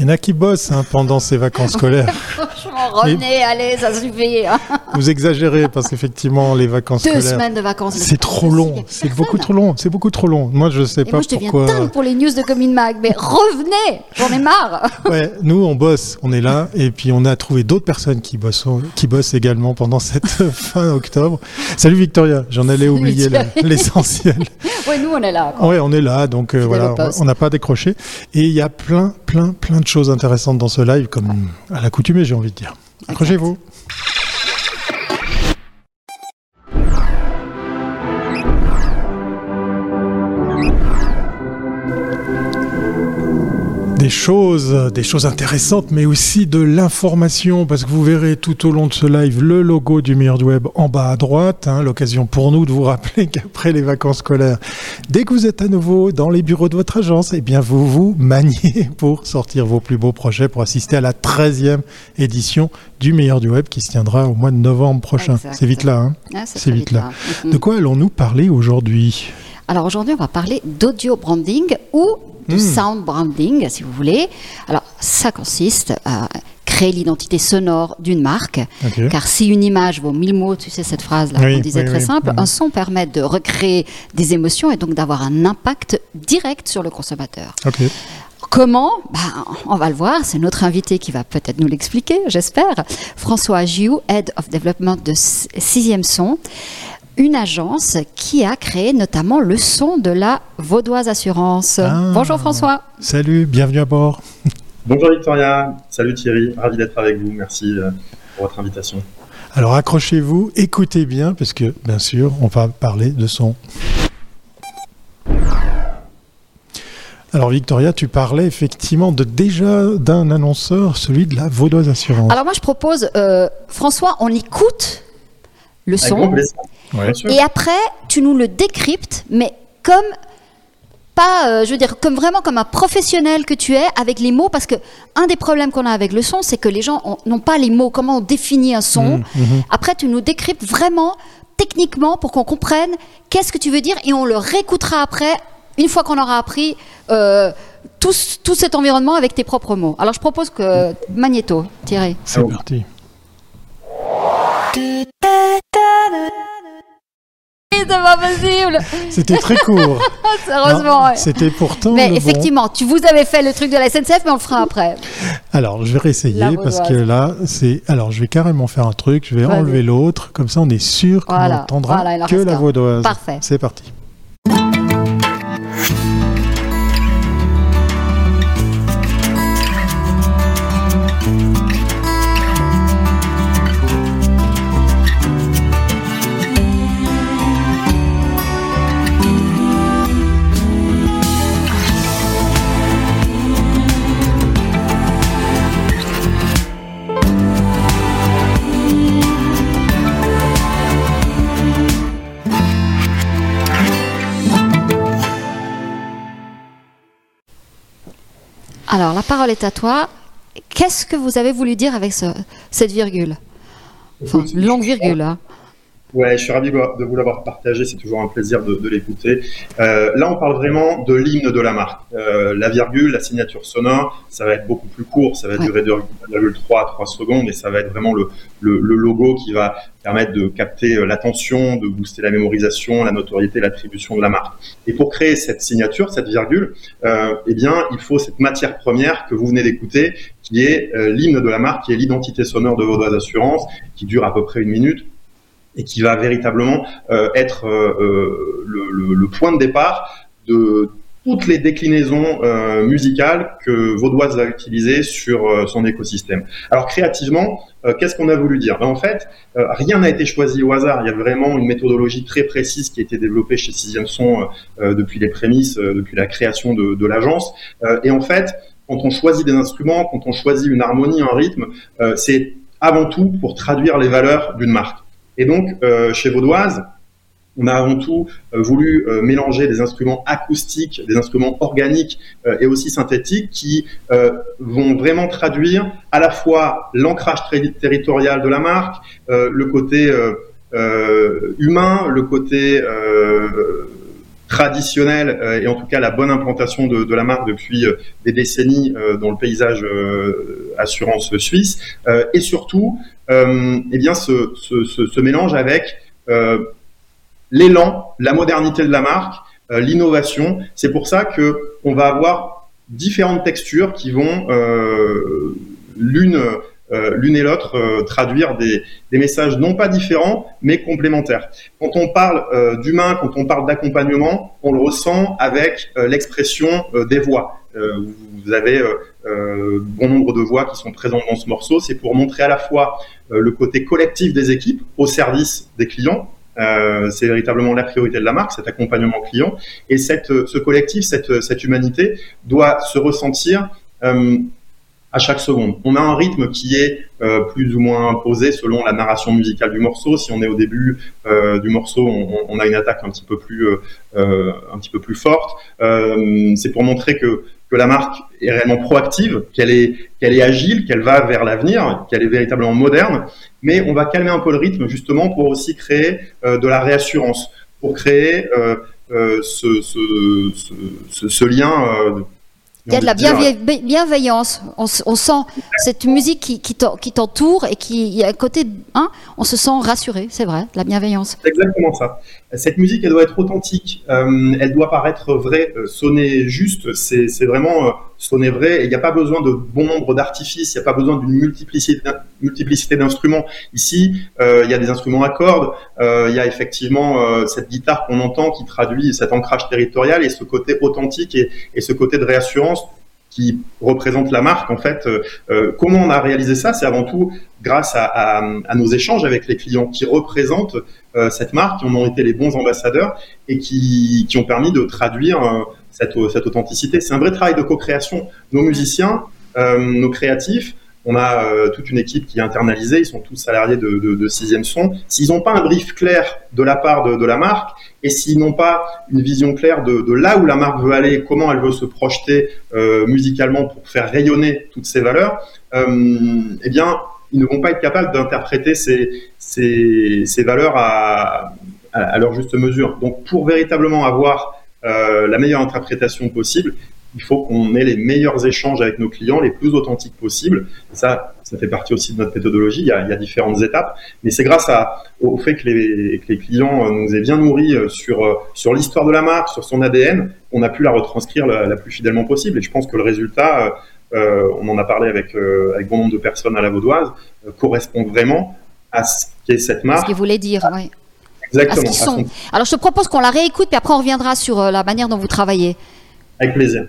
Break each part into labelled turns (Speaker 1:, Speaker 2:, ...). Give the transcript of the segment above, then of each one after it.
Speaker 1: Il y en a qui bossent hein, pendant ces vacances scolaires.
Speaker 2: Franchement, René, allez, ça suffit. hein.
Speaker 1: Vous exagérez parce qu'effectivement, les vacances
Speaker 2: Deux
Speaker 1: scolaires.
Speaker 2: semaines de vacances.
Speaker 1: C'est trop long, c'est beaucoup trop long, c'est beaucoup trop long. Moi, je sais
Speaker 2: Et
Speaker 1: pas
Speaker 2: moi, je deviens
Speaker 1: pourquoi.
Speaker 2: dingue pour les news de Commune Mag. Mais revenez, j'en ai marre.
Speaker 1: Ouais, nous, on bosse, on est là, et puis on a trouvé d'autres personnes qui bossent, qui bossent également pendant cette fin octobre. Salut Victoria, j'en allais oublier l'essentiel.
Speaker 2: Oui, nous, on est là. quoi.
Speaker 1: Ouais, on est là, donc euh, voilà, on n'a pas décroché. Et il y a plein, plein, plein de choses intéressantes dans ce live, comme à l'accoutumée, j'ai envie de dire. Accrochez-vous. Des choses, des choses intéressantes, mais aussi de l'information, parce que vous verrez tout au long de ce live le logo du meilleur du web en bas à droite, hein, l'occasion pour nous de vous rappeler qu'après les vacances scolaires, dès que vous êtes à nouveau dans les bureaux de votre agence, eh bien vous vous maniez pour sortir vos plus beaux projets, pour assister à la 13e édition du meilleur du web qui se tiendra au mois de novembre prochain. C'est vite là, hein
Speaker 2: Ah,
Speaker 1: C'est vite là. De quoi allons-nous parler aujourd'hui?
Speaker 2: Alors aujourd'hui, on va parler d'audio branding ou de
Speaker 1: Hmm.
Speaker 2: sound branding, si vous voulez. Alors ça consiste à créer l'identité sonore d'une marque. Car si une image vaut mille mots, tu sais cette phrase-là
Speaker 1: Oui,
Speaker 2: qu'on disait
Speaker 1: oui,
Speaker 2: très
Speaker 1: oui.
Speaker 2: simple,
Speaker 1: Mhm.
Speaker 2: un son permet de recréer des émotions et donc d'avoir un impact direct sur le consommateur. Comment? Ben, On va le voir, c'est notre invité qui va peut-être nous l'expliquer, j'espère. François Giou, Head of Development de Sixième Son, une agence qui a créé notamment le son de la Vaudoise Assurance.
Speaker 1: Ah.
Speaker 2: Bonjour François.
Speaker 1: Salut, bienvenue à bord.
Speaker 3: Bonjour Victoria, salut Thierry, ravi d'être avec vous, merci euh, pour votre invitation.
Speaker 1: Alors accrochez-vous, écoutez bien, parce que bien sûr, on va parler de son. Alors Victoria, tu parlais effectivement de déjà d'un annonceur, celui de la Vaudoise Assurance.
Speaker 2: Alors moi je propose, euh, François, on écoute le son.
Speaker 1: Ouais.
Speaker 2: Et après tu nous le décryptes, mais comme pas, euh, je veux dire, comme vraiment comme un professionnel que tu es avec les mots, parce que un des problèmes qu'on a avec le son, c'est que les gens ont- n'ont pas les mots. Comment on définit un son?
Speaker 1: Mhm, mhm.
Speaker 2: Après, tu nous décryptes vraiment techniquement pour qu'on comprenne qu'est-ce que tu veux dire et on le réécoutera après, une fois qu'on aura appris euh, tout, tout cet environnement avec tes propres mots. Alors, je propose que Magnéto, Thierry.
Speaker 1: C'est
Speaker 3: Ah
Speaker 1: parti.
Speaker 2: C'est pas possible
Speaker 1: C'était très court.
Speaker 2: Heureusement, ouais.
Speaker 1: C'était pourtant.
Speaker 2: Mais
Speaker 1: bon.
Speaker 2: effectivement, tu vous avez fait le truc de la SNCF, mais on le fera après.
Speaker 1: Alors, je vais réessayer
Speaker 2: La
Speaker 1: parce que là, c'est. Alors, je vais carrément faire un truc. Je vais enlever l'autre. Comme ça, on est sûr qu'on n'entendra
Speaker 2: voilà,
Speaker 1: que la
Speaker 2: un.
Speaker 1: Vaudoise.
Speaker 2: Parfait.
Speaker 1: C'est parti.
Speaker 2: Alors, la parole est à toi. Qu'est-ce que vous avez voulu dire avec ce- cette virgule? Enfin, longue virgule. hein.
Speaker 3: Ouais, je suis ravi de vous l'avoir partagé, c'est toujours un plaisir de, de l'écouter. Euh, là, on parle vraiment de l'hymne de la marque. Euh, la virgule, la signature sonore, ça va être beaucoup plus court, ça va
Speaker 2: Ouais.
Speaker 3: durer 2,3 à 3 secondes et ça va être vraiment le, le, le logo qui va permettre de capter euh, l'attention, de booster la mémorisation, la notoriété, l'attribution de la marque. Et pour créer cette signature, cette virgule, euh, eh bien, il faut cette matière première que vous venez d'écouter, qui est euh, l'hymne de la marque, qui est l'identité sonore de Vaudoise Assurance, qui dure à peu près une minute et qui va véritablement euh, être euh, euh, le, point de départ de toutes les déclinaisons musicales que Vaudoise va utiliser sur son écosystème. Alors créativement, qu'est-ce qu'on a voulu dire? Ben, En fait, rien n'a été choisi au hasard. Il y a vraiment une méthodologie très précise qui a été développée chez Sixième Son depuis les prémices, depuis la création de, de l'agence. Et en fait, quand on choisit des instruments, quand on choisit une harmonie, un rythme, c'est avant tout pour traduire les valeurs d'une marque. Et donc, euh, chez Vaudoise, on a avant tout euh, voulu euh, mélanger des instruments acoustiques, des instruments organiques et aussi synthétiques qui vont vraiment traduire à la fois l'ancrage territorial de la marque, le côté humain, le côté euh, traditionnelle et en tout cas la bonne implantation de, la marque depuis des décennies dans le paysage assurance suisse, et surtout, eh bien, ce, ce, mélange avec l'élan, la modernité de la marque, l'innovation. C'est pour ça que on va avoir différentes textures qui vont l'une euh, l'une et l'autre euh, traduire des, messages non pas différents, mais complémentaires. Quand on parle euh, d'humain, quand on parle d'accompagnement, on le ressent avec l'expression des voix. vous avez bon nombre de voix qui sont présentes dans ce morceau. C'est pour montrer à la fois le côté collectif des équipes au service des clients, c'est véritablement la priorité de la marque, cet accompagnement client. Et cette, ce collectif, cette, cette humanité doit se ressentir à chaque seconde. On a un rythme qui est euh, plus ou moins posé selon la narration musicale du morceau. Si on est au début euh, du morceau, on, on, a une attaque un petit peu plus, euh, un petit peu plus forte. c'est pour montrer que, que la marque est réellement proactive, qu'elle est, qu'elle est agile, qu'elle va vers l'avenir, qu'elle est véritablement moderne. Mais on va calmer un peu le rythme justement pour aussi créer de la réassurance, pour créer ce, ce, ce, ce, lien
Speaker 2: il y a de la bienveillance. On, sent cette musique qui, qui t'entoure et qui, à côté, hein, on se sent rassuré, c'est vrai, de la bienveillance.
Speaker 3: C'est exactement ça. Cette musique, elle doit être authentique, euh, elle doit paraître vraie, euh, sonner juste, c'est vraiment euh, sonner vrai. Il n'y a pas besoin de bon nombre d'artifices, il n'y a pas besoin d'une multiplicité, d'instruments. Ici, il y a des instruments à cordes, il y a effectivement cette guitare qu'on entend qui traduit cet ancrage territorial et ce côté authentique et, ce côté de réassurance qui représente la marque. En fait, euh, euh, comment on a réalisé ça? C'est avant tout grâce à, nos échanges avec les clients qui représentent euh, cette marque, qui en ont été les bons ambassadeurs et qui, qui ont permis de traduire euh, cette, authenticité. C'est un vrai travail de co-création. Nos musiciens, nos créatifs, on a euh, toute une équipe qui est internalisée, ils sont tous salariés de, de, de sixième son. S'ils n'ont pas un brief clair de la part de, la marque, et s'ils n'ont pas une vision claire de, là où la marque veut aller, comment elle veut se projeter euh, musicalement pour faire rayonner toutes ces valeurs, euh, eh bien, ils ne vont pas être capables d'interpréter ces, valeurs à, leur juste mesure. Donc, pour véritablement avoir euh, la meilleure interprétation possible, il faut qu'on ait les meilleurs échanges avec nos clients, les plus authentiques possibles. ça, ça fait partie aussi de notre méthodologie. Il y a, il y a différentes étapes, mais c'est grâce à, au fait que les, que les, clients euh, nous aient bien nourris euh, sur, sur l'histoire de la marque, sur son ADN, on a pu la retranscrire la, la, plus fidèlement possible. Et je pense que le résultat, euh, on en a parlé avec, euh, avec bon nombre de personnes à la Vaudoise, correspond vraiment à ce qu'est cette marque. Ce
Speaker 2: qu'il voulait dire, oui.
Speaker 3: Exactement.
Speaker 2: Sont... Alors je te propose qu'on la réécoute, puis après on reviendra sur la manière dont vous travaillez.
Speaker 3: Avec plaisir.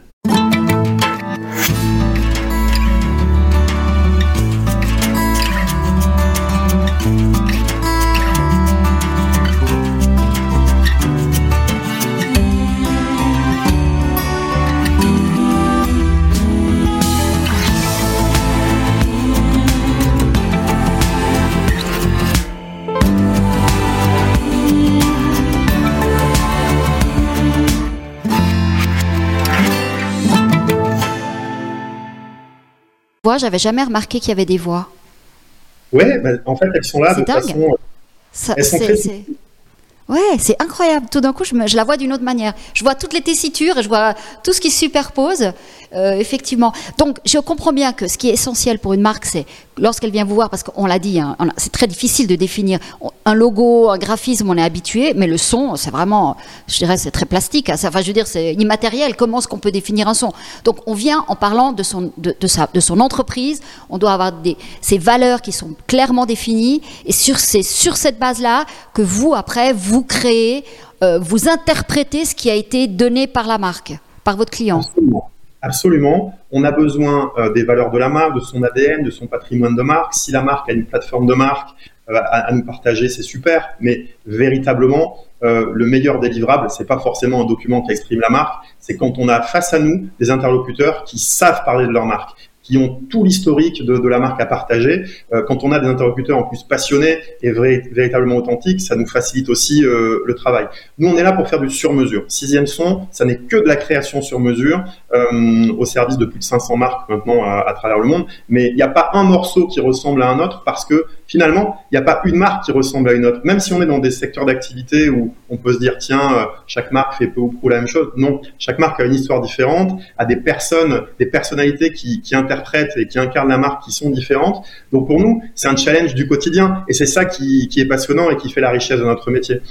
Speaker 2: Voix, j'avais jamais remarqué qu'il y avait des voix.
Speaker 3: Ouais, bah, en fait, elles sont là de dingue. façon.
Speaker 2: Ça, elles sont très... Ouais, c'est incroyable. Tout d'un coup, je, me, je, la vois d'une autre manière. Je vois toutes les tessitures et je vois tout ce qui se superpose. Euh, effectivement. Donc, je comprends bien que ce qui est essentiel pour une marque, c'est lorsqu'elle vient vous voir, parce qu'on l'a dit, hein, c'est très difficile de définir un logo, un graphisme, on est habitué, mais le son, c'est vraiment, je dirais, c'est très plastique. Hein, enfin, je veux dire, c'est immatériel. Comment est-ce qu'on peut définir un son? Donc, on vient en parlant de son, de, sa, de son entreprise. On doit avoir des, ces valeurs qui sont clairement définies, et sur, c'est sur cette base-là que vous, après, vous créez, euh, vous interprétez ce qui a été donné par la marque, par votre client.
Speaker 3: Absolument. On a besoin euh, des valeurs de la marque, de son ADN, de son patrimoine de marque. Si la marque a une plateforme de marque euh, à, nous partager, c'est super. Mais véritablement, euh, le meilleur délivrable, c'est pas forcément un document qui exprime la marque. C'est quand on a face à nous des interlocuteurs qui savent parler de leur marque, qui ont tout l'historique de, la marque à partager. Euh, quand on a des interlocuteurs en plus passionnés et véritablement authentiques, ça nous facilite aussi euh, le travail. Nous, on est là pour faire du sur-mesure. Sixième son, ça n'est que de la création sur mesure euh, au service de plus de 500 marques maintenant à, travers le monde. Mais il n'y a pas un morceau qui ressemble à un autre parce que finalement, il n'y a pas une marque qui ressemble à une autre. Même si on est dans des secteurs d'activité où on peut se dire, tiens, chaque marque fait peu ou prou la même chose. Non, chaque marque a une histoire différente, a des personnes, des personnalités qui, qui et qui incarnent la marque qui sont différentes. Donc pour nous, c'est un challenge du quotidien et c'est ça qui, qui, est passionnant et qui fait la richesse de notre métier.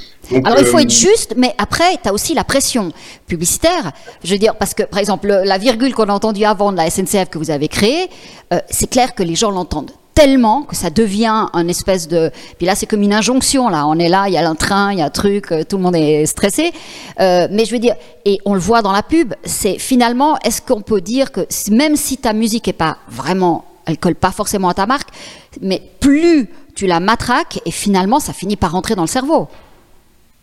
Speaker 2: Alors il faut euh, être juste, mais après, tu as aussi la pression publicitaire. Je veux dire, parce que par exemple, la virgule qu'on a entendue avant de la SNCF que vous avez créée, euh, c'est clair que les gens l'entendent tellement que ça devient un espèce de. Puis là, c'est comme une injonction. Là, on est là, il y a un train, il y a un truc, euh, tout le monde est stressé. Euh, mais je veux dire, et on le voit dans la pub. C'est finalement, est-ce qu'on peut dire que même si ta musique est pas vraiment, elle colle pas forcément à ta marque, mais plus tu la matraques et finalement, ça finit par rentrer dans le cerveau?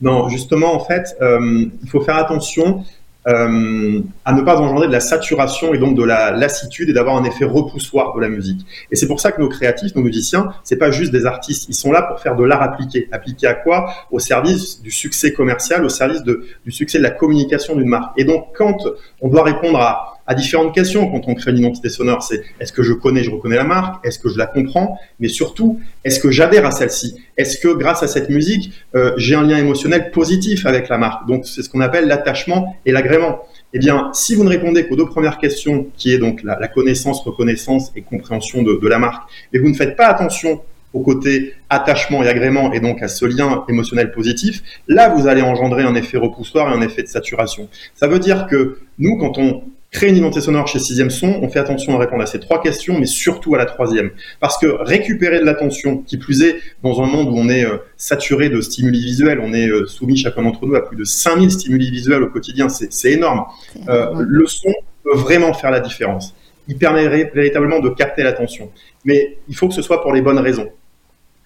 Speaker 3: Non, justement, en fait, euh, il faut faire attention euh, à ne pas engendrer de la saturation et donc de la lassitude et d'avoir un effet repoussoir de la musique. Et c'est pour ça que nos créatifs, nos musiciens, c'est pas juste des artistes, ils sont là pour faire de l'art appliqué. Appliqué à quoi? Au service du succès commercial, au service du succès de la communication d'une marque. Et donc quand on doit répondre à à différentes questions quand on crée une identité sonore. C'est est-ce que je connais, je reconnais la marque? Est-ce que je la comprends? Mais surtout, est-ce que j'adhère à celle-ci? Est-ce que grâce à cette musique, euh, j'ai un lien émotionnel positif avec la marque? Donc c'est ce qu'on appelle l'attachement et l'agrément. Eh bien, si vous ne répondez qu'aux deux premières questions, qui est donc la, connaissance, reconnaissance et compréhension de, de la marque, et vous ne faites pas attention au côté attachement et agrément et donc à ce lien émotionnel positif, là vous allez engendrer un effet repoussoir et un effet de saturation. Ça veut dire que nous, quand on créer une identité sonore chez Sixième Son, on fait attention à répondre à ces trois questions, mais surtout à la troisième. Parce que récupérer de l'attention, qui plus est, dans un monde où on est euh, saturé de stimuli visuels, on est euh, soumis chacun d'entre nous à plus de 5000 stimuli visuels au quotidien, c'est énorme. Euh, le son peut vraiment faire la différence. Il permet véritablement de capter l'attention. Mais il faut que ce soit pour les bonnes raisons.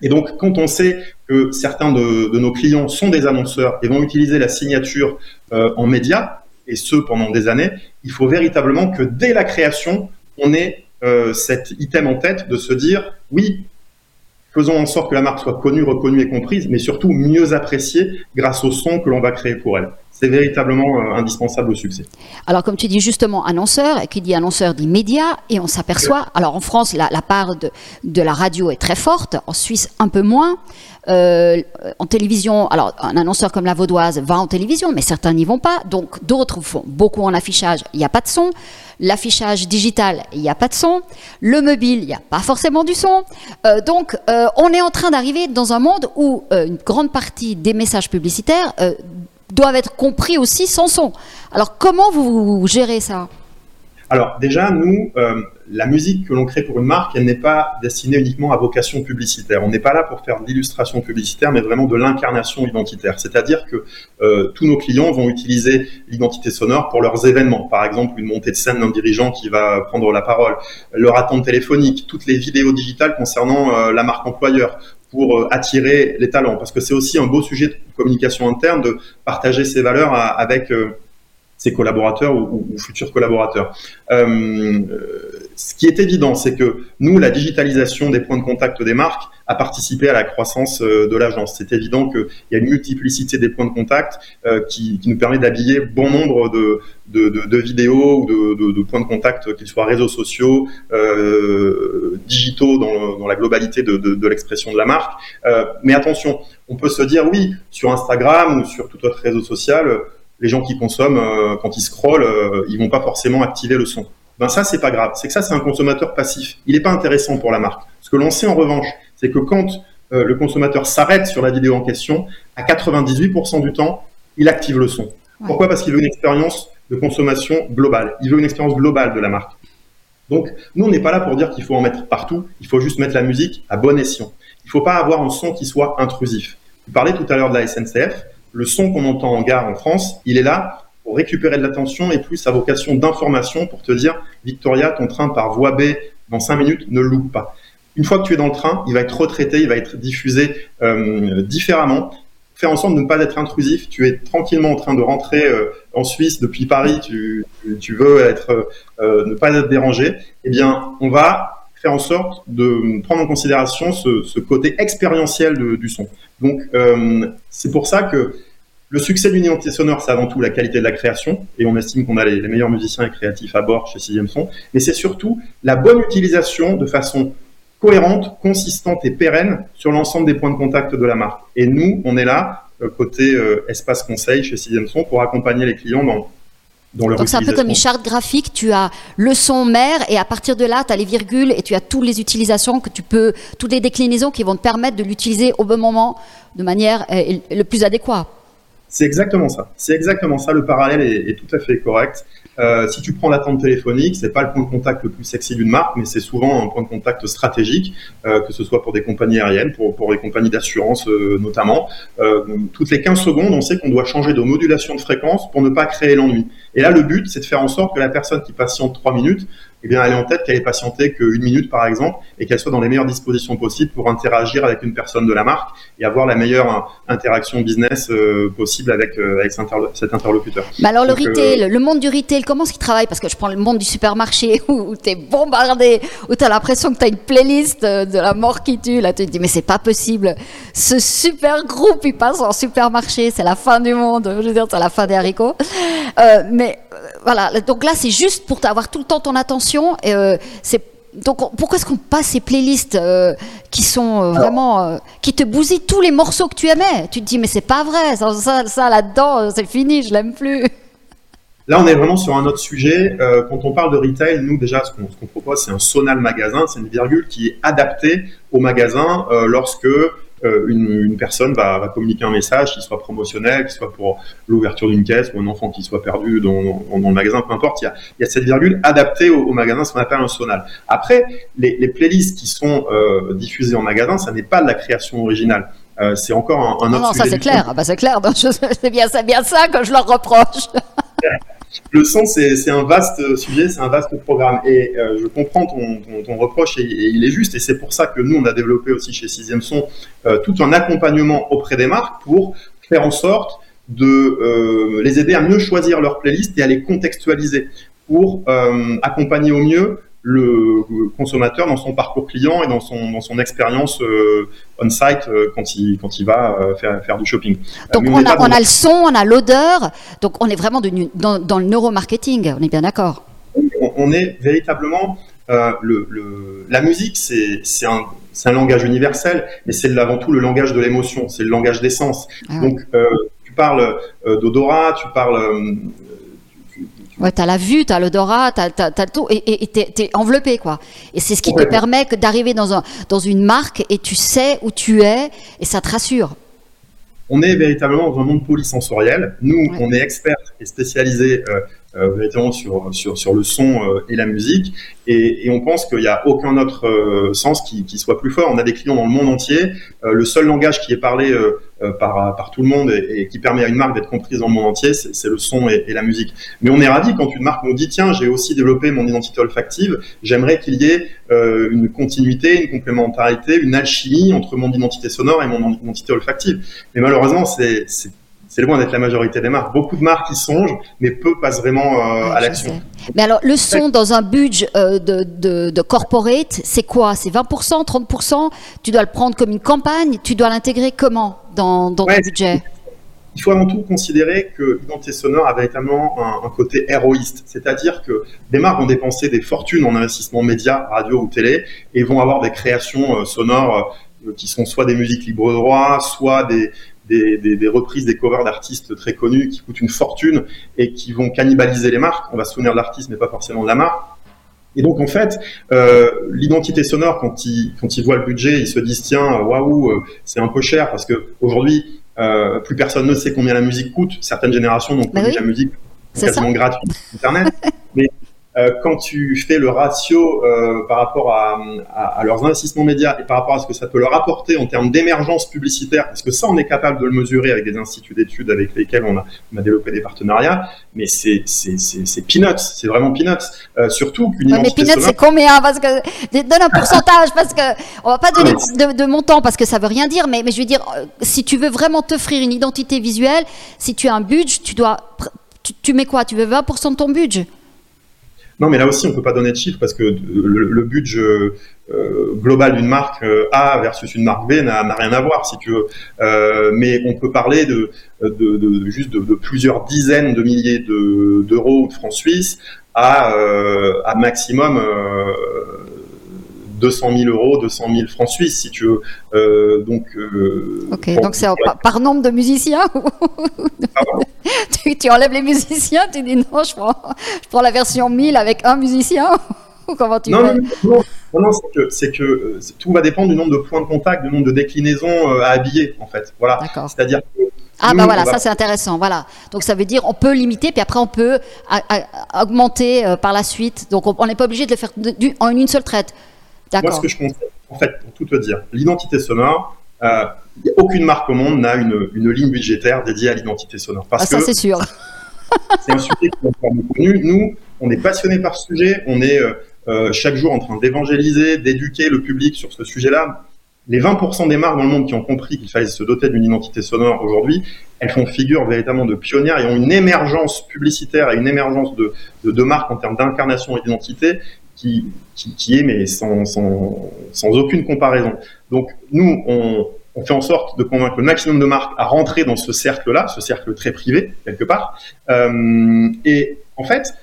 Speaker 3: Et donc, quand on sait que certains de, nos clients sont des annonceurs et vont utiliser la signature en média, et ce pendant des années, il faut véritablement que dès la création, on ait euh, cet item en tête de se dire oui, faisons en sorte que la marque soit connue, reconnue et comprise, mais surtout mieux appréciée grâce au son que l'on va créer pour elle. C'est véritablement euh, indispensable au succès.
Speaker 2: Alors, comme tu dis justement annonceur, qui dit annonceur dit média, et on s'aperçoit, alors en France, la, part de, de, la radio est très forte, en Suisse un peu moins. Euh, en télévision, alors un annonceur comme la Vaudoise va en télévision, mais certains n'y vont pas. Donc d'autres font beaucoup en affichage, il n'y a pas de son. L'affichage digital, il n'y a pas de son. Le mobile, il n'y a pas forcément du son. Euh, donc on est en train d'arriver dans un monde où une grande partie des messages publicitaires doivent être compris aussi sans son. Alors comment vous gérez ça?
Speaker 3: Alors déjà, nous, euh, la musique que l'on crée pour une marque, elle n'est pas destinée uniquement à vocation publicitaire. On n'est pas là pour faire de l'illustration publicitaire, mais vraiment de l'incarnation identitaire. C'est-à-dire que euh, tous nos clients vont utiliser l'identité sonore pour leurs événements. Par exemple, une montée de scène d'un dirigeant qui va prendre la parole, leur attente téléphonique, toutes les vidéos digitales concernant euh, la marque employeur, pour attirer les talents, parce que c'est aussi un beau sujet de communication interne de partager ses valeurs avec ses collaborateurs ou, futurs collaborateurs. Euh, ce qui est évident, c'est que nous, la digitalisation des points de contact des marques a participé à la croissance euh, de l'agence. C'est évident qu'il y a une multiplicité des points de contact euh, qui, nous permet d'habiller bon nombre de, de, vidéos ou de, points de contact, qu'ils soient réseaux sociaux, digitaux dans, la globalité de, l'expression de la marque. mais attention, on peut se dire oui, sur Instagram ou sur tout autre réseau social, les gens qui consomment, euh, quand ils scrollent, euh, ils vont pas forcément activer le son. Ben ça, c'est pas grave. C'est que ça, c'est un consommateur passif. Il n'est pas intéressant pour la marque. Ce que l'on sait en revanche, c'est que quand euh, le consommateur s'arrête sur la vidéo en question, à 98% du temps, il active le son. Pourquoi? Parce qu'il veut une expérience de consommation globale. Il veut une expérience globale de la marque. Donc, nous, on n'est pas là pour dire qu'il faut en mettre partout. Il faut juste mettre la musique à bon escient. Il ne faut pas avoir un son qui soit intrusif. Vous parlez tout à l'heure de la SNCF le son qu'on entend en gare en France, il est là pour récupérer de l'attention et plus à vocation d'information pour te dire Victoria, ton train par voie B dans 5 minutes, ne loupe pas. Une fois que tu es dans le train, il va être retraité, il va être diffusé euh, différemment faire en sorte de ne pas être intrusif. Tu es tranquillement en train de rentrer en Suisse depuis Paris, tu, tu veux être, ne pas être dérangé. Eh bien, on va faire en sorte de prendre en considération ce, côté expérientiel du son. Donc, c'est pour ça que le succès d'une identité sonore, c'est avant tout la qualité de la création, et on estime qu'on a les, meilleurs musiciens et créatifs à bord chez Sixième Son, mais c'est surtout la bonne utilisation de façon cohérente, consistante et pérenne sur l'ensemble des points de contact de la marque. Et nous, on est là, euh, côté euh, espace conseil chez Sixième Son, pour accompagner les clients dans, dans leur
Speaker 2: Donc c'est un peu comme une charte graphique, tu as le son mère et à partir de là, tu as les virgules et tu as toutes les utilisations que tu peux, toutes les déclinaisons qui vont te permettre de l'utiliser au bon moment de manière euh, le plus adéquate.
Speaker 3: C'est exactement ça. C'est exactement ça. Le parallèle est, tout à fait correct. Euh, si tu prends l'attente téléphonique, c'est pas le point de contact le plus sexy d'une marque, mais c'est souvent un point de contact stratégique, euh, que ce soit pour des compagnies aériennes, pour, pour les compagnies d'assurance euh, notamment. Toutes les 15 secondes, on sait qu'on doit changer de modulation de fréquence pour ne pas créer l'ennui. Et là, le but, c'est de faire en sorte que la personne qui patiente 3 minutes eh bien, elle est en tête qu'elle est patientée qu'une minute, par exemple, et qu'elle soit dans les meilleures dispositions possibles pour interagir avec une personne de la marque et avoir la meilleure hein, interaction business euh, possible avec, euh, avec cet, interlocuteur.
Speaker 2: Mais alors, le retail, euh, le monde du retail, comment est-ce qu'il travaille? Parce que je prends le monde du supermarché où, tu es bombardé, où tu as l'impression que tu as une playlist de la mort qui tue. Là, tu te dis, mais c'est pas possible. Ce super groupe, il passe en supermarché, c'est la fin du monde. Je veux dire, c'est la fin des haricots. mais voilà, donc là, c'est juste pour avoir tout le temps ton attention. Euh, c'est donc pourquoi est-ce qu'on passe ces playlists euh, qui sont euh, vraiment qui te bousillent tous les morceaux que tu aimais? Tu te dis mais c'est pas vrai, ça, ça, là-dedans c'est fini, je l'aime plus.
Speaker 3: Là, on est vraiment sur un autre sujet. quand on parle de retail, nous déjà, ce qu'on propose, c'est un sonal magasin, c'est une virgule qui est adaptée au magasin lorsque euh, une, personne va, communiquer un message, qui soit promotionnel, qui soit pour l'ouverture d'une caisse ou un enfant qui soit perdu dans, le magasin, peu importe. Il y a, cette virgule adaptée au, magasin, ce qu'on appelle un sonal. Après, les, playlists qui sont euh, diffusées en magasin, ça n'est pas de la création originale. Euh, c'est encore un, un autre
Speaker 2: non, ça c'est clair. Ah bah, c'est clair. C'est bien, bien ça que je leur reproche.
Speaker 3: le son, c'est un vaste sujet, c'est un vaste programme. Et euh, je comprends ton, reproche et, il est juste. Et c'est pour ça que nous, on a développé aussi chez Sixième Son euh, tout un accompagnement auprès des marques pour faire en sorte de euh, les aider à mieux choisir leur playlist et à les contextualiser pour accompagner au mieux le consommateur dans son parcours client et dans son, dans son expérience euh, on-site euh, quand, il, quand il va euh, faire, faire du shopping.
Speaker 2: Donc on, a, on a, le son, on a l'odeur, donc on est vraiment dans, dans, le neuromarketing, on est bien d'accord
Speaker 3: on, est véritablement... Le, le, la musique, c'est un, un, langage universel, mais c'est avant tout le langage de l'émotion, c'est le langage d'essence. Ah donc tu parles d'odorat, tu parles
Speaker 2: Ouais, t'as la vue, t'as l'odorat, t'as, as, tout, et t'es, es enveloppé, quoi. Et c'est ce qui te permet d'arriver dans, un, dans une marque et tu sais où tu es et ça te rassure.
Speaker 3: On est véritablement dans un monde polysensoriel. Nous, on est experts et spécialisés euh, euh, véritablement sur, sur, sur le son euh, et la musique. Et, et on pense qu'il n'y a aucun autre euh, sens qui, qui, soit plus fort. On a des clients dans le monde entier. le seul langage qui est parlé par, par tout le monde et, qui permet à une marque d'être comprise dans le monde entier, c'est le son et, et, la musique. Mais on est ravi quand une marque nous dit tiens, j'ai aussi développé mon identité olfactive. J'aimerais qu'il y ait une continuité, une complémentarité, une alchimie entre mon identité sonore et mon identité olfactive. Mais malheureusement, c'est c'est loin d'être la majorité des marques. Beaucoup de marques y songent, mais peu passent vraiment euh, à l'action.
Speaker 2: Mais alors, le son dans un budget euh, de, de, corporate, c'est quoi? C'est 20%, 30% Tu dois le prendre comme une campagne? Tu dois l'intégrer comment dans, dans ton budget?
Speaker 3: Il faut avant tout considérer que l'identité sonore a véritablement un, côté héroïste, c'est-à-dire que des marques vont dépenser des fortunes en investissement média, radio ou télé, et vont avoir des créations euh, sonores qui sont soit des musiques libre droit, soit des, des, reprises, des covers d'artistes très connus qui coûtent une fortune et qui vont cannibaliser les marques. On va se souvenir de l'artiste, mais pas forcément de la marque. Et donc en fait, euh, l'identité sonore, quand ils, quand ils voient le budget, ils se disent tiens, waouh, euh, c'est un peu cher parce que aujourd'hui, euh, plus personne ne sait combien la musique coûte. Certaines générations n'ont bah connu la musique quasiment gratuite Internet. mais euh, quand tu fais le ratio euh, par rapport à, à, leurs investissements médias et par rapport à ce que ça peut leur apporter en termes d'émergence publicitaire, parce que ça, on est capable de le mesurer avec des instituts d'études avec lesquels on a, on a développé des partenariats, mais c'est peanuts, c'est vraiment peanuts. Euh, surtout qu'une
Speaker 2: Mais peanuts, c'est combien? Parce que donne un pourcentage, parce que on va pas donner de, de, montant parce que ça veut rien dire, mais, mais je veux dire, si tu veux vraiment t'offrir une identité visuelle, si tu as un budget, tu dois, tu, tu mets quoi? Tu veux 20% de ton budget?
Speaker 3: Non, mais là aussi, on peut pas donner de chiffres parce que le, budget euh, global d'une marque euh, A versus une marque B n'a rien à voir, si tu veux. Euh, mais on peut parler de, de, juste de, plusieurs dizaines de milliers d'euros de, francs suisses à, à maximum 200 000 euros, 200 000 francs suisses, si tu veux. Euh, donc,
Speaker 2: euh, ok, donc c'est par, nombre de musiciens tu, enlèves les musiciens, tu dis non, je prends, la version 1000 avec un musicien Comment tu
Speaker 3: non, non, non, non, c'est que, que euh, tout va dépendre du nombre de points de contact, du nombre de déclinaisons à habiller, en fait. Voilà. C'est-à-dire
Speaker 2: ah bah voilà, ça c'est intéressant. Voilà. Donc ça veut dire on peut limiter, puis après on peut augmenter par la suite. Donc on n'est pas obligé de le faire en une seule traite.
Speaker 3: Moi, ce que je conseille, en fait, pour tout te dire, l'identité sonore, euh, aucune marque au monde n'a une, une, ligne budgétaire dédiée à l'identité sonore.
Speaker 2: Parce ah, ça, c'est sûr.
Speaker 3: c'est un sujet qui est connu. Nous, on est passionnés par ce sujet. On est euh, euh, chaque jour en train d'évangéliser, d'éduquer le public sur ce sujet-là. Les 20% des marques dans le monde qui ont compris qu'il fallait se doter d'une identité sonore aujourd'hui, elles font figure véritablement de pionnières et ont une émergence publicitaire et une émergence de, de, de marques en termes d'incarnation et d'identité qui, est mais sans, sans, aucune comparaison. Donc nous, on, fait en sorte de convaincre le maximum de marques à rentrer dans ce cercle-là, ce cercle très privé quelque part. Euh, et en fait,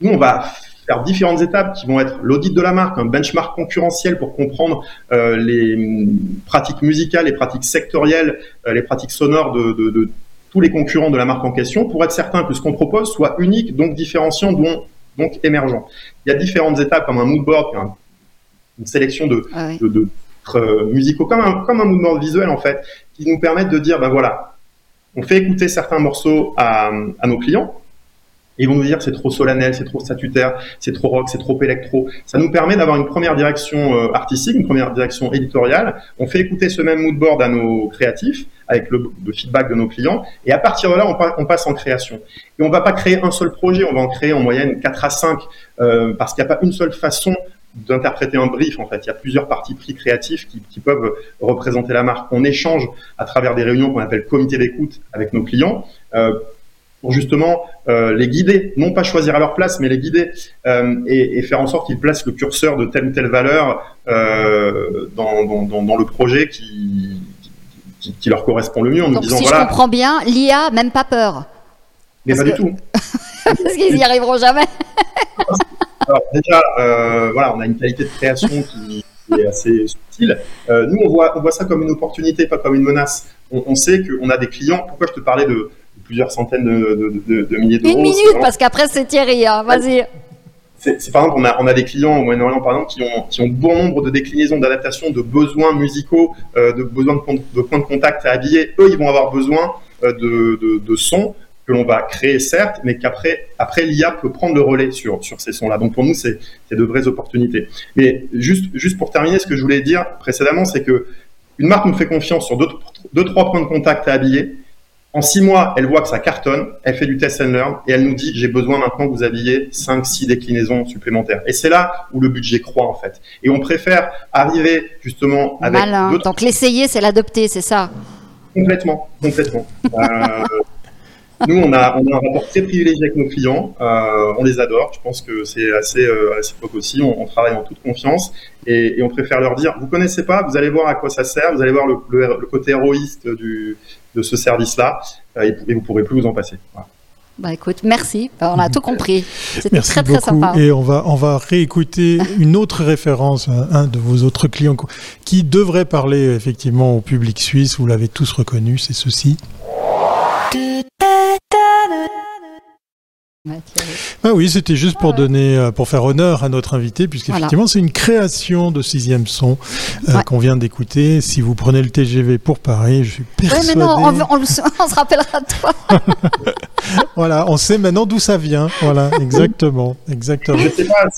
Speaker 3: nous, on va faire différentes étapes qui vont être l'audit de la marque, un benchmark concurrentiel pour comprendre euh, les pratiques musicales, les pratiques sectorielles, euh, les pratiques sonores de, de, tous les concurrents de la marque en question, pour être certain que ce qu'on propose soit unique, donc différenciant, dont donc émergent. Il y a différentes étapes comme un mood board, une sélection de, ah de, euh, musicaux, comme un, comme un mood board visuel en fait, qui nous permettent de dire, ben voilà, on fait écouter certains morceaux à, à nos clients, ils vont nous dire c'est trop solennel, c'est trop statutaire, c'est trop rock, c'est trop électro. Ça nous permet d'avoir une première direction euh, artistique, une première direction éditoriale. On fait écouter ce même mood board à nos créatifs avec le, feedback de nos clients. Et à partir de là, on, passe en création. Et on va pas créer un seul projet, on va en créer en moyenne 4 à 5 euh, parce qu'il n'y a pas une seule façon d'interpréter un brief. En fait, il y a plusieurs parties pris créatifs qui, qui, peuvent représenter la marque. On échange à travers des réunions qu'on appelle comité d'écoute avec nos clients. Euh, pour justement euh, les guider, non pas choisir à leur place, mais les guider euh, et, et, faire en sorte qu'ils placent le curseur de telle ou telle valeur euh, dans, dans, dans, le projet qui, qui, qui, leur correspond le mieux en
Speaker 2: Donc,
Speaker 3: nous disant
Speaker 2: si
Speaker 3: voilà.
Speaker 2: je comprends bien, l'IA même pas peur.
Speaker 3: Mais pas du tout.
Speaker 2: Parce qu'ils n'y arriveront jamais.
Speaker 3: Alors déjà, voilà, on a une qualité de création qui, est assez subtile. Nous, on voit, on voit ça comme une opportunité, pas comme une menace. On, on sait qu'on a des clients. Pourquoi je te parlais de plusieurs centaines de, milliers d'euros.
Speaker 2: Une minute, parce qu'après c'est Thierry, hein. vas-y.
Speaker 3: C'est, par exemple, on a, on a des clients au Moyen-Orient, par exemple, qui ont, qui ont bon nombre de déclinaisons, d'adaptations, de besoins musicaux, euh, de besoins de, de, points de contact à habiller. Eux, ils vont avoir besoin euh, de, de, de sons que l'on va créer, certes, mais qu'après, après, l'IA peut prendre le relais sur, sur ces sons-là. Donc, pour nous, c'est, c'est de vraies opportunités. Mais juste, juste pour terminer, ce que je voulais dire précédemment, c'est que une marque nous fait confiance sur deux, deux trois points de contact à habiller en six mois, elle voit que ça cartonne, elle fait du test and learn et elle nous dit j'ai besoin maintenant que vous habillez 5 six déclinaisons supplémentaires. Et c'est là où le budget croît en fait. Et on préfère arriver justement avec
Speaker 2: Malin. Donc l'essayer, c'est l'adopter, c'est ça?
Speaker 3: Complètement, complètement. euh, nous, on a, on a un rapport très privilégié avec nos clients. Euh, on les adore. Je pense que c'est assez euh, réciproque aussi. On, on, travaille en toute confiance et, et, on préfère leur dire vous connaissez pas, vous allez voir à quoi ça sert, vous allez voir le, le, le côté héroïste du, de ce service-là euh, et, vous pourrez plus vous en passer. Voilà.
Speaker 2: Bah écoute, merci, on a tout compris.
Speaker 1: C'était très beaucoup. très sympa. Et on va, on va réécouter une autre référence, un de vos autres clients qui devrait parler effectivement au public suisse, vous l'avez tous reconnu, c'est ceci. Ah oui, c'était juste pour donner, euh, pour faire honneur à notre invité, puisqu'effectivement c'est une création de sixième son euh, qu'on vient d'écouter. Si vous prenez le TGV pour Paris, je suis persuadé. Oui, mais non,
Speaker 2: on, se rappellera de toi.
Speaker 1: voilà, on sait maintenant d'où ça vient. Voilà, exactement, exactement.
Speaker 3: Je sais pas,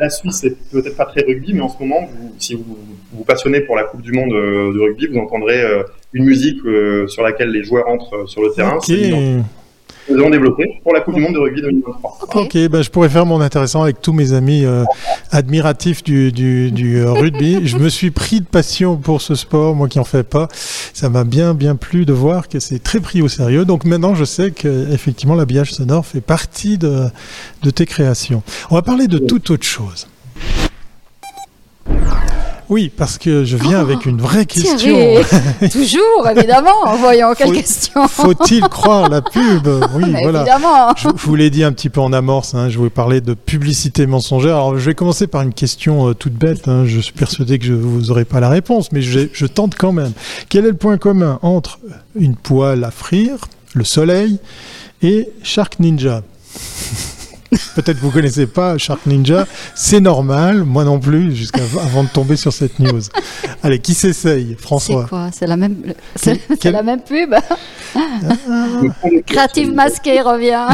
Speaker 3: la, Suisse c'est peut-être pas très rugby, mais en ce moment, si vous vous passionnez pour la Coupe du Monde euh, de rugby, vous entendrez une musique sur laquelle les joueurs entrent sur le terrain nous avons développé pour la Coupe du Monde de rugby 2023. Ok,
Speaker 1: ben, je pourrais faire mon intéressant avec tous mes amis euh, admiratifs du, du, du euh, rugby. je me suis pris de passion pour ce sport, moi qui en fais pas. Ça m'a bien bien plu de voir que c'est très pris au sérieux. Donc maintenant, je sais que effectivement l'habillage sonore fait partie de, de tes créations. On va parler de toute autre chose. Oui, parce que je viens avec une vraie question.
Speaker 2: Toujours, évidemment. Voyons, quelle question.
Speaker 1: Faut-il croire la pub Oui, voilà. Évidemment. Je, vous l'ai dit un petit peu en amorce. Hein, je voulais parler de publicité mensongère. Alors, je vais commencer par une question euh, toute bête. Hein, je suis persuadé que je vous aurai pas la réponse, mais je, je tente quand même. Quel est le point commun entre une poêle à frire, le soleil, et Shark Ninja? Peut-être que vous connaissez pas Shark Ninja. C'est normal, moi non plus, jusqu'à avant de tomber sur cette news. Allez, qui s'essaye? François.
Speaker 2: C'est quoi? C'est la même, c'est la même pub? Créative masqué revient.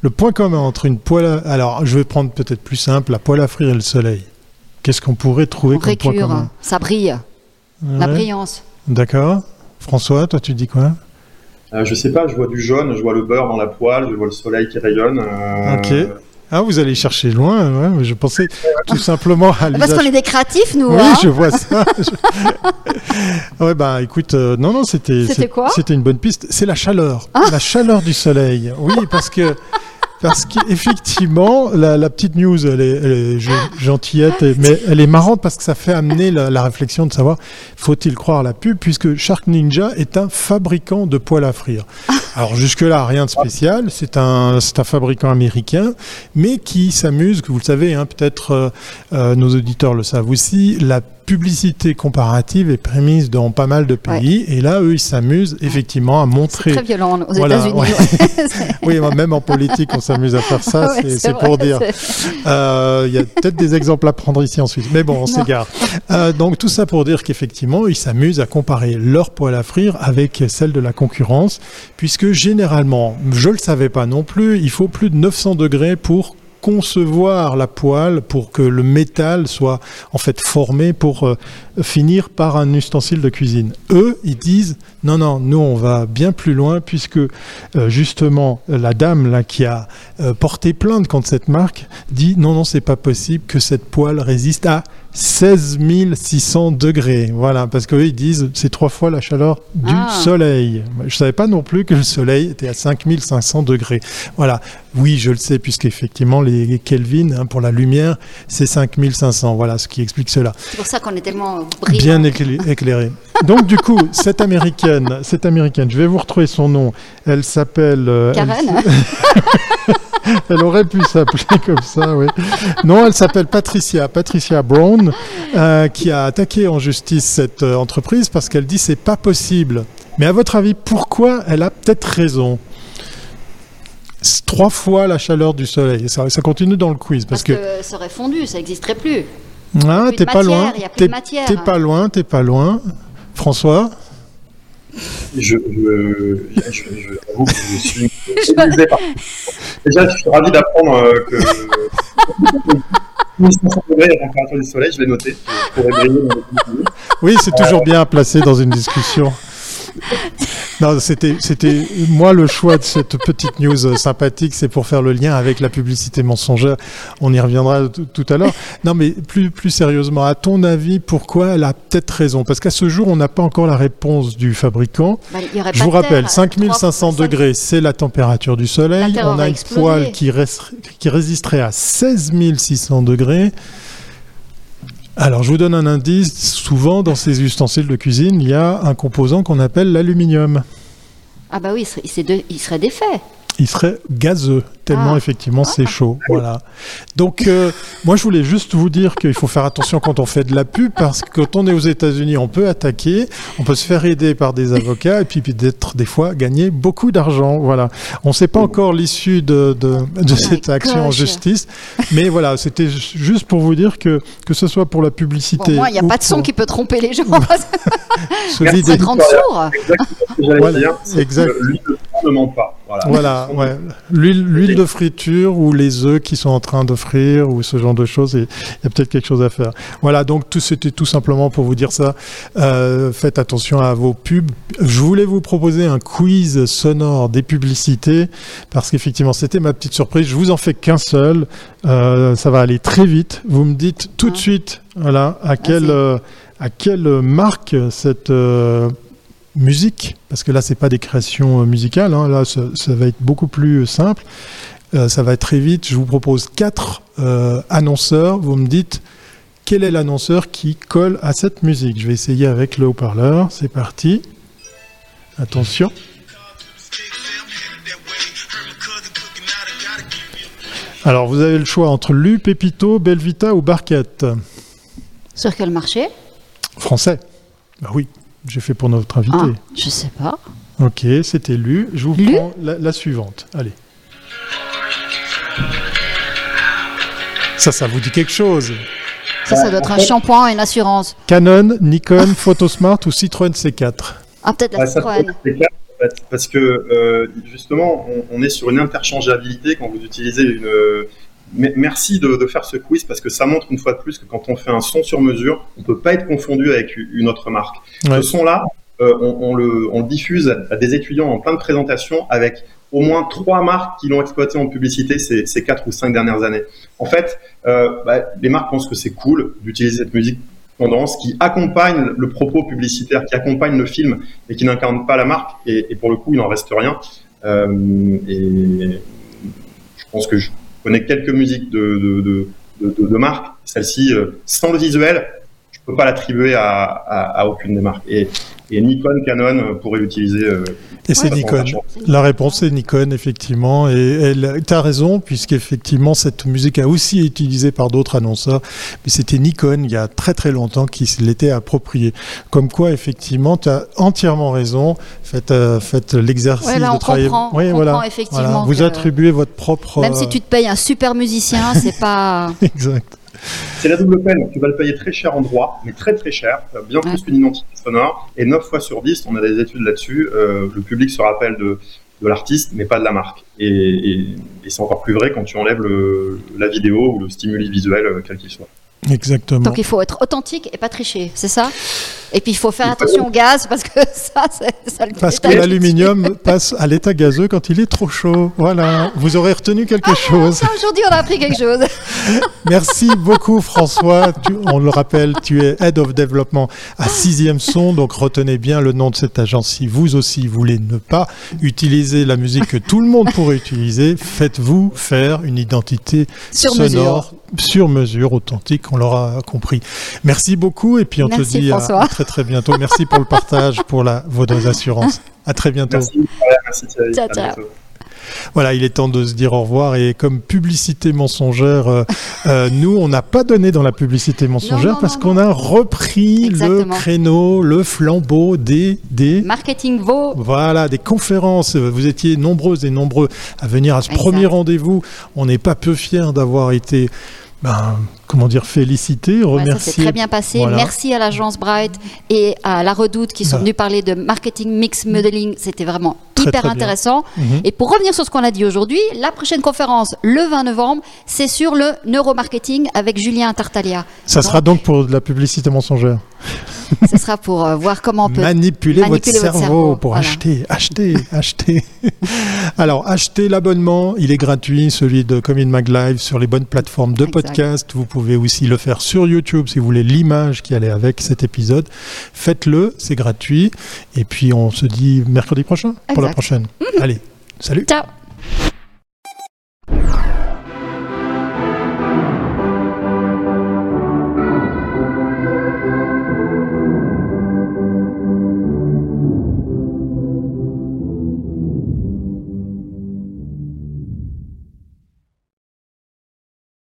Speaker 1: le point commun entre une poêle, à... alors je vais prendre peut-être plus simple, la poêle à frire et le soleil. Qu'est-ce qu'on pourrait trouver comme point commun?
Speaker 2: Ça brille. La brillance.
Speaker 1: D'accord. François, toi tu dis quoi?
Speaker 3: Euh, je sais pas, je vois du jaune, je vois le beurre dans la poêle, je vois le soleil qui rayonne. Euh,
Speaker 1: ok. Ah, vous allez chercher loin, ouais, je pensais tout simplement à
Speaker 2: Parce qu'on est des créatifs, nous.
Speaker 1: Oui, hein je vois ça. ouais, bah écoute, euh, non, non, c'était.
Speaker 2: C'était quoi?
Speaker 1: C'était une bonne piste. C'est la chaleur. Ah la chaleur du soleil. Oui, parce que parce qu'effectivement, la, la, petite news, elle est, gentillette, mais elle est marrante parce que ça fait amener la, réflexion de savoir, faut-il croire la pub, puisque Shark Ninja est un fabricant de poêles à frire. Alors jusque-là, rien de spécial, c'est un, c'est un fabricant américain, mais qui s'amuse, que vous le savez, hein, peut-être euh, euh, nos auditeurs le savent aussi, la publicité comparative est prémise dans pas mal de pays. Et là, eux, ils s'amusent effectivement à montrer.
Speaker 2: Très violent aux États-Unis.
Speaker 1: oui, même en politique, on s'amuse à faire ça. c'est pour dire. Euh, il y a peut-être des exemples à prendre ici en Suisse. Mais bon, on s'égare. Euh, donc, tout ça pour dire qu'effectivement, ils s'amusent à comparer leur poêle à frire avec celle de la concurrence. Puisque généralement, je ne le savais pas non plus, il faut plus de 900 degrés pour concevoir la poêle pour que le métal soit en fait formé pour euh, finir par un ustensile de cuisine. Eux, ils disent non, non, nous on va bien plus loin puisque euh, justement la dame là qui a euh, porté plainte contre cette marque dit non, non, c'est pas possible que cette poêle résiste à 16 600 degrés. Voilà, parce qu'eux, ils disent c'est trois fois la chaleur du ah. soleil. Je savais pas non plus que le soleil était à 5500 degrés. Voilà. Oui, je le sais, puisqu'effectivement, les Kelvin, hein, pour la lumière, c'est 5500. Voilà, ce qui explique cela.
Speaker 2: C'est pour ça qu'on est tellement
Speaker 1: Bien éclairé. Donc, du coup, cette américaine, cette américaine, je vais vous retrouver son nom. Elle s'appelle.
Speaker 2: Euh, Karen
Speaker 1: elle aurait pu s'appeler comme ça, oui. Non, elle s'appelle Patricia, Patricia Brown, euh, qui a attaqué en justice cette euh, entreprise parce qu'elle dit c'est pas possible. Mais à votre avis, pourquoi elle a peut-être raison? Trois fois la chaleur du soleil. Ça, ça continue dans le quiz.
Speaker 2: Parce, que, ça aurait fondu, ça n'existerait plus.
Speaker 1: Ah, t'es pas loin. T'es pas loin, t'es pas loin. François
Speaker 3: je, je, je, je, avoue que je suis. Déjà, je suis ravi d'apprendre euh, que 1500 degrés la température du soleil, je l'ai noté.
Speaker 1: Oui, c'est toujours bien placé dans une discussion. Non, c'était, c'était moi le choix de cette petite news sympathique, c'est pour faire le lien avec la publicité mensongère. On y reviendra tout à l'heure. Non, mais plus, plus sérieusement, à ton avis, pourquoi elle a peut-être raison? Parce qu'à ce jour, on n'a pas encore la réponse du fabricant. Bah, Je vous rappelle, 5500 degrés, c'est la température du soleil. On a une poêle qui, qui résisterait à 16 600 degrés. Alors, je vous donne un indice. Souvent, dans ces ustensiles de cuisine, il y a un composant qu'on appelle l'aluminium.
Speaker 2: Ah bah oui, il serait, défait.
Speaker 1: il serait gazeux, tellement
Speaker 2: Ah.
Speaker 1: effectivement c'est chaud. Voilà. Donc, euh, moi je voulais juste vous dire qu'il faut faire attention quand on fait de la pub, parce que quand on est aux États-Unis, on peut attaquer, on peut se faire aider par des avocats, et puis peut-être des fois gagner beaucoup d'argent. Voilà. On ne sait pas encore l'issue de, de, de cette action en justice, mais voilà, c'était ju- juste pour vous dire que que ce soit pour la
Speaker 2: Bon,
Speaker 1: publicité.
Speaker 2: moi, il n'y a pas de son
Speaker 1: pour
Speaker 2: qui peut tromper les gens.
Speaker 1: se
Speaker 3: Merci.
Speaker 1: vider-
Speaker 2: Ça te rend sourd.
Speaker 3: Exactement
Speaker 1: Voilà,
Speaker 3: dire.
Speaker 1: exact.
Speaker 3: L'huile de ne ment pas. Voilà.
Speaker 1: Voilà, ouais. L'huile, l'huile de friture ou les œufs qui sont en train de frire ou ce genre de choses, il y a peut-être quelque chose à faire. Voilà, donc tout c'était tout simplement pour vous dire ça. Euh, faites attention à vos pubs. Je voulais vous proposer un quiz sonore des publicités parce qu'effectivement c'était ma petite surprise. Je vous en fais qu'un seul. Euh, ça va aller très vite. Vous me dites tout de
Speaker 2: Ah.
Speaker 1: suite, voilà, à quelle euh, à quelle marque cette musique, parce que là, c'est pas des créations euh, musicales, hein, là, ça, ça va être beaucoup plus simple. Euh, ça va être très vite. Je vous propose quatre euh, annonceurs. Vous me dites quel est l'annonceur qui colle à cette musique? Je vais essayer avec le haut-parleur. C'est parti. Attention. Alors, vous avez le choix entre Lu, Pépito, Belvita ou Barquette?
Speaker 2: Sur quel marché?
Speaker 1: Français. Bah oui, j'ai fait pour notre invité.
Speaker 2: ah, Je sais pas.
Speaker 1: Ok, c'était lu. Je vous
Speaker 2: Lu
Speaker 1: prends la, la suivante. Allez. Ça, ça vous dit quelque chose
Speaker 2: Ça, ça doit être un shampoing et une assurance.
Speaker 1: Canon, Nikon, Photosmart ou Citroën C4
Speaker 2: Ah, peut-être la Citroën.
Speaker 3: en fait, parce que euh, justement, on, on est sur une interchangeabilité quand vous utilisez une. Merci de, de faire ce quiz parce que ça montre une fois de plus que quand on fait un son sur mesure, on peut pas être confondu avec une autre marque.
Speaker 1: Ouais.
Speaker 3: Ce son-là, euh, on, on le, on le diffuse à des étudiants en plein de présentations avec au moins trois marques qui l'ont exploité en publicité ces, ces quatre ou cinq dernières années. En fait, euh, bah, les marques pensent que c'est cool d'utiliser cette musique tendance qui accompagne le propos publicitaire, qui accompagne le film, mais qui n'incarne pas la marque. Et, et pour le coup, il n'en reste rien. Euh, et je pense que je connais quelques musiques de, de, de, de, marques. Celle-ci, euh, sans le visuel, je peux pas l'attribuer à, à, à aucune des marques. Et Nikon, Canon euh, pourraient l'utiliser. euh,
Speaker 1: Et c'est Nikon. La réponse est Nikon, effectivement. Et tu as raison, puisqu'effectivement, cette musique a aussi été utilisée par d'autres annonceurs. Mais c'était Nikon, il y a très très longtemps, qui l'était approprié. Comme quoi, effectivement, tu as entièrement raison. Faites, euh, faites l'exercice
Speaker 2: Ouais,
Speaker 1: de
Speaker 2: on
Speaker 1: travailler.
Speaker 2: comprend, on
Speaker 1: Oui,
Speaker 2: comprend
Speaker 1: voilà.
Speaker 2: effectivement
Speaker 1: Voilà. Vous attribuez votre propre.
Speaker 2: Même si tu te payes un super musicien, c'est pas.
Speaker 1: Exact.
Speaker 3: C'est la double peine. Tu vas le payer très cher en droit, mais très très cher, bien plus qu'une identité sonore. Et 9 fois sur 10, on a des études là-dessus, euh, le public se rappelle de, de l'artiste, mais pas de la marque. Et, et- et c'est encore plus vrai quand tu enlèves le- la vidéo ou le stimuli visuel, euh, quel qu'il soit.
Speaker 1: Exactement.
Speaker 2: Donc il faut être authentique et pas tricher, c'est ça? Et puis il faut faire attention au gaz parce que ça, c'est- ça le
Speaker 1: Parce que l'aluminium passe à l'état gazeux quand il est trop chaud. Voilà. Vous aurez retenu quelque chose.
Speaker 2: Ça, Aujourd'hui, on a appris quelque chose.
Speaker 1: Merci beaucoup François. Tu- on le rappelle, tu es Head of Development à Sixième Son, donc retenez bien le nom de cette agence. Si vous aussi voulez ne pas utiliser la musique que tout le monde pourrait utiliser, faites-vous faire une identité
Speaker 2: Sur
Speaker 1: sonore sur mesure, authentique, on l'aura compris. Merci beaucoup et puis on
Speaker 2: Merci,
Speaker 1: te dit à,
Speaker 2: François.
Speaker 1: à très très bientôt. Merci pour le partage, pour la, vos assurances. À très bientôt.
Speaker 3: Merci, merci Thierry.
Speaker 2: Ciao,
Speaker 3: À
Speaker 2: ciao.
Speaker 3: bientôt.
Speaker 1: Voilà, il est temps de se dire au revoir. Et comme publicité mensongère, euh, euh, nous, on n'a pas donné dans la publicité mensongère
Speaker 2: non,
Speaker 1: parce qu'on a repris le créneau, le flambeau des, des,
Speaker 2: Marketing vaut.
Speaker 1: voilà, des conférences. Vous étiez nombreuses et nombreux à venir à ce
Speaker 2: Exact.
Speaker 1: premier rendez-vous. On n'est pas peu fiers d'avoir été, ben, comment dire, félicités,
Speaker 2: Ouais, ça s'est très bien passé.
Speaker 1: Voilà.
Speaker 2: Merci à l'agence Bright et à La Redoute qui sont
Speaker 1: Bah.
Speaker 2: venus parler de marketing mix modeling. C'était vraiment
Speaker 1: Très,
Speaker 2: hyper
Speaker 1: très
Speaker 2: intéressant.
Speaker 1: Mhm.
Speaker 2: Et pour revenir sur ce qu'on a dit aujourd'hui, la prochaine conférence, le 20 novembre, c'est sur le neuromarketing avec Julien Tartaglia.
Speaker 1: Ça sera donc pour de la publicité mensongère.
Speaker 2: Ce sera pour euh, voir comment on peut
Speaker 1: Manipuler, votre,
Speaker 2: manipuler votre
Speaker 1: cerveau,
Speaker 2: cerveau,
Speaker 1: pour
Speaker 2: voilà.
Speaker 1: acheter, acheter, acheter. Alors, achetez l'abonnement, il est gratuit, celui de Comin Mag Live sur les bonnes plateformes de
Speaker 2: Exact.
Speaker 1: podcast. Vous pouvez aussi le faire sur YouTube si vous voulez l'image qui allait avec cet épisode. Faites-le, c'est gratuit. Et puis, on se dit mercredi prochain pour la prochaine. Allez, salut.
Speaker 2: Ciao